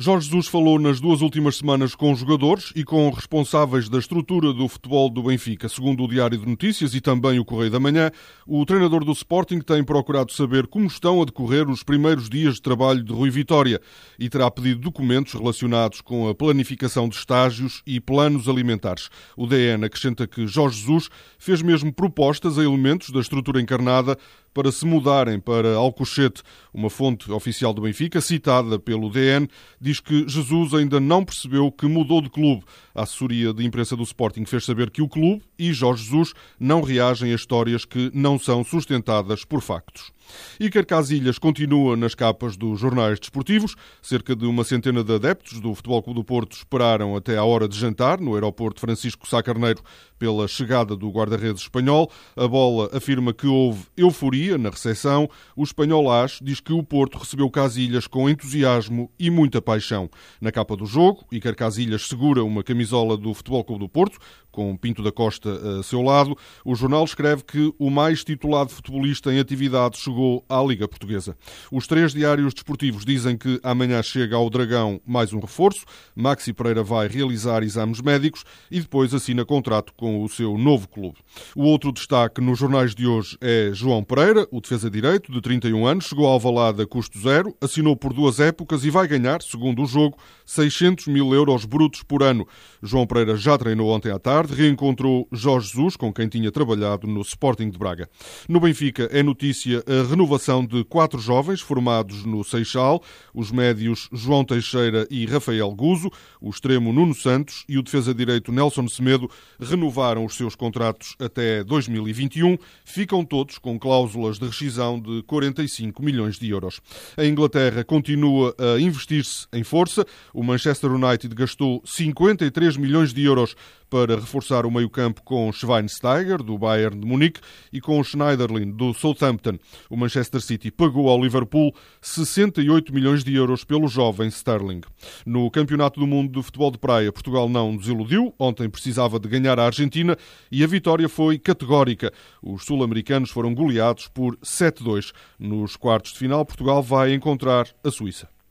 Jorge Jesus falou nas duas últimas semanas com jogadores e com responsáveis da estrutura do futebol do Benfica. Segundo o Diário de Notícias e também o Correio da Manhã, o treinador do Sporting tem procurado saber como estão a decorrer os primeiros dias de trabalho de Rui Vitória e terá pedido documentos relacionados com a planificação de estágios e planos alimentares. O DN acrescenta que Jorge Jesus fez mesmo propostas a elementos da estrutura encarnada para se mudarem para Alcochete. Uma fonte oficial do Benfica, citada pelo DN, diz que Jesus ainda não percebeu que mudou de clube. A assessoria de imprensa do Sporting fez saber que o clube e Jorge Jesus não reagem a histórias que não são sustentadas por factos. Iker Casilhas continua nas capas dos jornais desportivos. Cerca de uma centena de adeptos do Futebol Clube do Porto esperaram até à hora de jantar no aeroporto Francisco Sá Carneiro pela chegada do guarda-redes espanhol. A bola afirma que houve euforia na recepção. O espanhol AS diz que o Porto recebeu Casilhas com entusiasmo e muita paixão. Na capa do jogo, Iker Casilhas segura uma camisola do Futebol Clube do Porto, com Pinto da Costa a seu lado. O jornal escreve que o mais titulado futebolista em atividade chegou à Liga Portuguesa. Os três diários desportivos dizem que amanhã chega ao Dragão mais um reforço. Maxi Pereira vai realizar exames médicos e depois assina contrato com o seu novo clube. O outro destaque nos jornais de hoje é João Pereira, o defesa-direito, de 31 anos, chegou ao Valada custo zero, assinou por duas épocas e vai ganhar, segundo o jogo, 600 mil euros brutos por ano. João Pereira já treinou ontem à tarde, reencontrou Jorge Jesus, com quem tinha trabalhado no Sporting de Braga. No Benfica é notícia a renovação de quatro jovens formados no Seixal, os médios João Teixeira e Rafael Guzo, o extremo Nuno Santos e o defesa-direito Nelson Semedo renovaram os seus contratos até 2021. Ficam todos com cláusulas de rescisão de 45 milhões de euros. A Inglaterra continua a investir-se em força. O Manchester United gastou 53 milhões de euros para reforçar o meio-campo com Schweinsteiger, do Bayern de Munique, e com Schneiderlin, do Southampton. O Manchester City pagou ao Liverpool 68 milhões de euros pelo jovem Sterling. No Campeonato do Mundo de Futebol de Praia, Portugal não desiludiu. Ontem precisava de ganhar a Argentina e a vitória foi categórica. Os sul-americanos foram goleados por 7-2. Nos quartos de final, Portugal vai encontrar a Suíça.